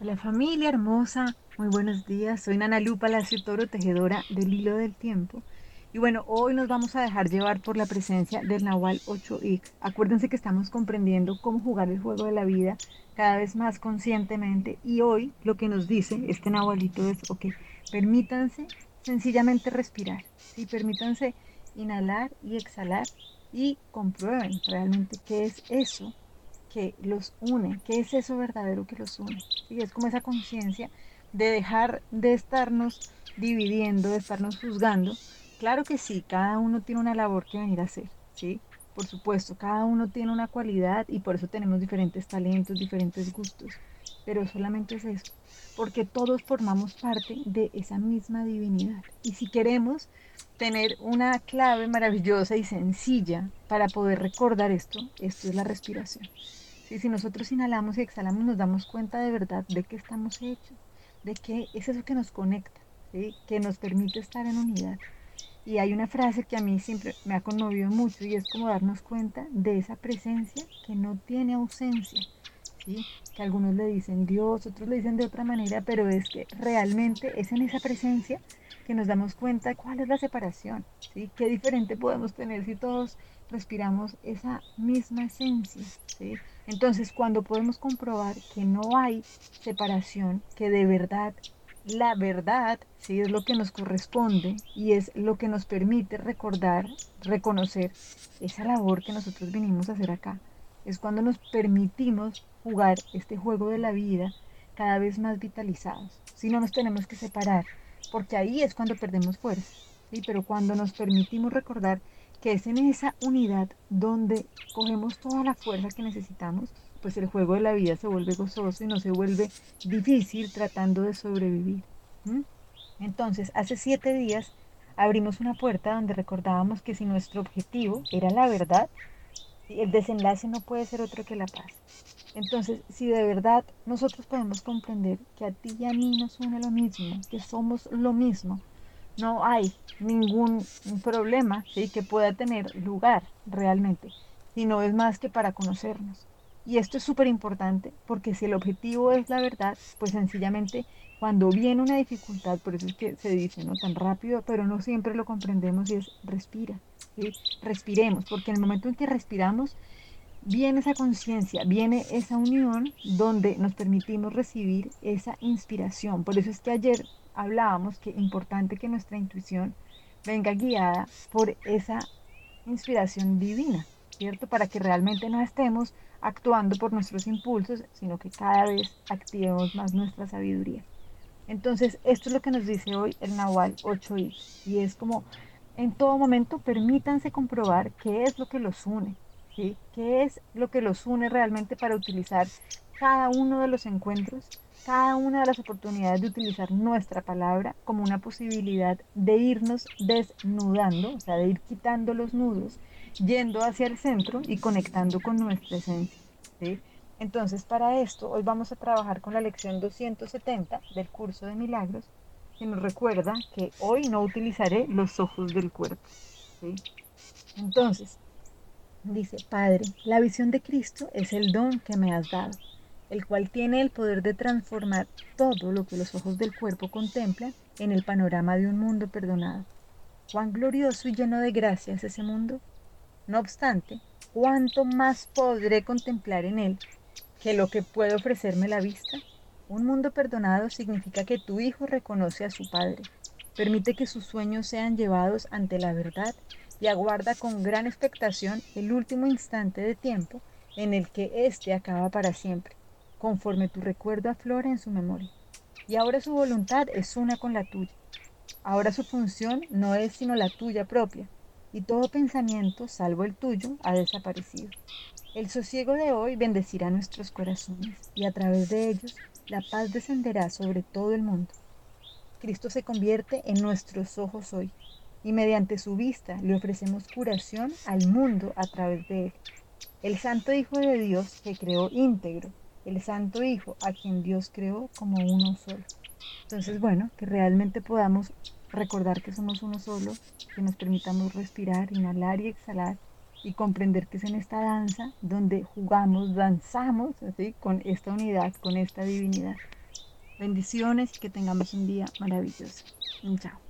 Hola familia hermosa, muy buenos días. Soy Nana Lu Palacio Toro, tejedora del hilo del tiempo. Y bueno, hoy nos vamos a dejar llevar por la presencia del Nahual 8X. Acuérdense que estamos comprendiendo cómo jugar el juego de la vida cada vez más conscientemente. Y hoy lo que nos dice este Nahualito es, ok, permítanse sencillamente respirar. y Permítanse inhalar y exhalar y comprueben realmente qué es eso que los une, qué es eso verdadero que los une. Y es como esa conciencia de dejar de estarnos dividiendo, de estarnos juzgando. Claro que sí, cada uno tiene una labor que venir a hacer, ¿sí? Por supuesto, cada uno tiene una cualidad y por eso tenemos diferentes talentos, diferentes gustos. Pero solamente es eso, porque todos formamos parte de esa misma divinidad. Y si queremos tener una clave maravillosa y sencilla para poder recordar esto, esto es la respiración. si nosotros inhalamos y exhalamos nos damos cuenta de verdad de qué estamos hechos, de qué es eso que nos conecta, que nos permite estar en unidad. Y hay una frase que a mí siempre me ha conmovido mucho y es como darnos cuenta de esa presencia que no tiene ausencia. ¿Sí? Que algunos le dicen Dios, otros le dicen de otra manera, pero es que realmente es en esa presencia que nos damos cuenta cuál es la separación, ¿sí? Qué diferente podemos tener si todos respiramos esa misma esencia, ¿sí? Entonces, cuando podemos comprobar que no hay separación, que de verdad la verdad sí es lo que nos corresponde y es lo que nos permite recordar, reconocer esa labor que nosotros vinimos a hacer acá. Es cuando nos permitimos jugar este juego de la vida cada vez más vitalizados. Si no nos tenemos que separar, porque ahí es cuando perdemos fuerza. ¿sí? Pero cuando nos permitimos recordar que es en esa unidad donde cogemos toda la fuerza que necesitamos, pues el juego de la vida se vuelve gozoso y no se vuelve difícil tratando de sobrevivir. Entonces, hace siete días abrimos una puerta donde recordábamos que si nuestro objetivo era la verdad, el desenlace no puede ser otro que la paz. Entonces, si de verdad nosotros podemos comprender que a ti y a mí nos une lo mismo, que somos lo mismo, no hay ningún problema que pueda tener lugar realmente, sino es más que para conocernos. Y esto es súper importante porque si el objetivo es la verdad, pues sencillamente cuando viene una dificultad, por eso es que se dice no tan rápido, pero no siempre lo comprendemos y es respira, respiremos, porque en el momento en que respiramos viene esa conciencia, viene esa unión donde nos permitimos recibir esa inspiración. Por eso es que ayer hablábamos que es importante que nuestra intuición venga guiada por esa inspiración divina, ¿cierto? Para que realmente no estemos actuando por nuestros impulsos, sino que cada vez activemos más nuestra sabiduría. Entonces, esto es lo que nos dice hoy el Nahual 8i, y es como en todo momento permítanse comprobar qué es lo que los une, ¿Qué es lo que los une realmente para utilizar cada uno de los encuentros, cada una de las oportunidades de utilizar nuestra palabra como una posibilidad de irnos desnudando, o sea, de ir quitando los nudos, yendo hacia el centro y conectando con nuestra esencia? Entonces, para esto, hoy vamos a trabajar con la lección 270 del curso de milagros, que nos recuerda que hoy no utilizaré los ojos del cuerpo. Entonces, Dice, Padre, la visión de Cristo es el don que me has dado, el cual tiene el poder de transformar todo lo que los ojos del cuerpo contemplan en el panorama de un mundo perdonado. Cuán glorioso y lleno de gracia es ese mundo. No obstante, ¿cuánto más podré contemplar en él que lo que puede ofrecerme la vista? Un mundo perdonado significa que tu Hijo reconoce a su Padre, permite que sus sueños sean llevados ante la verdad y aguarda con gran expectación el último instante de tiempo en el que éste acaba para siempre, conforme tu recuerdo aflora en su memoria. Y ahora su voluntad es una con la tuya. Ahora su función no es sino la tuya propia, y todo pensamiento, salvo el tuyo, ha desaparecido. El sosiego de hoy bendecirá nuestros corazones, y a través de ellos la paz descenderá sobre todo el mundo. Cristo se convierte en nuestros ojos hoy, y mediante su vista le ofrecemos curación al mundo a través de él. El Santo Hijo de Dios que creó íntegro, el Santo Hijo a quien Dios creó como uno solo. Entonces, bueno, que realmente podamos recordar que somos uno solo, que nos permitamos respirar, inhalar y exhalar y comprender que es en esta danza donde jugamos, danzamos así con esta unidad, con esta divinidad. Bendiciones y que tengamos un día maravilloso. Chao.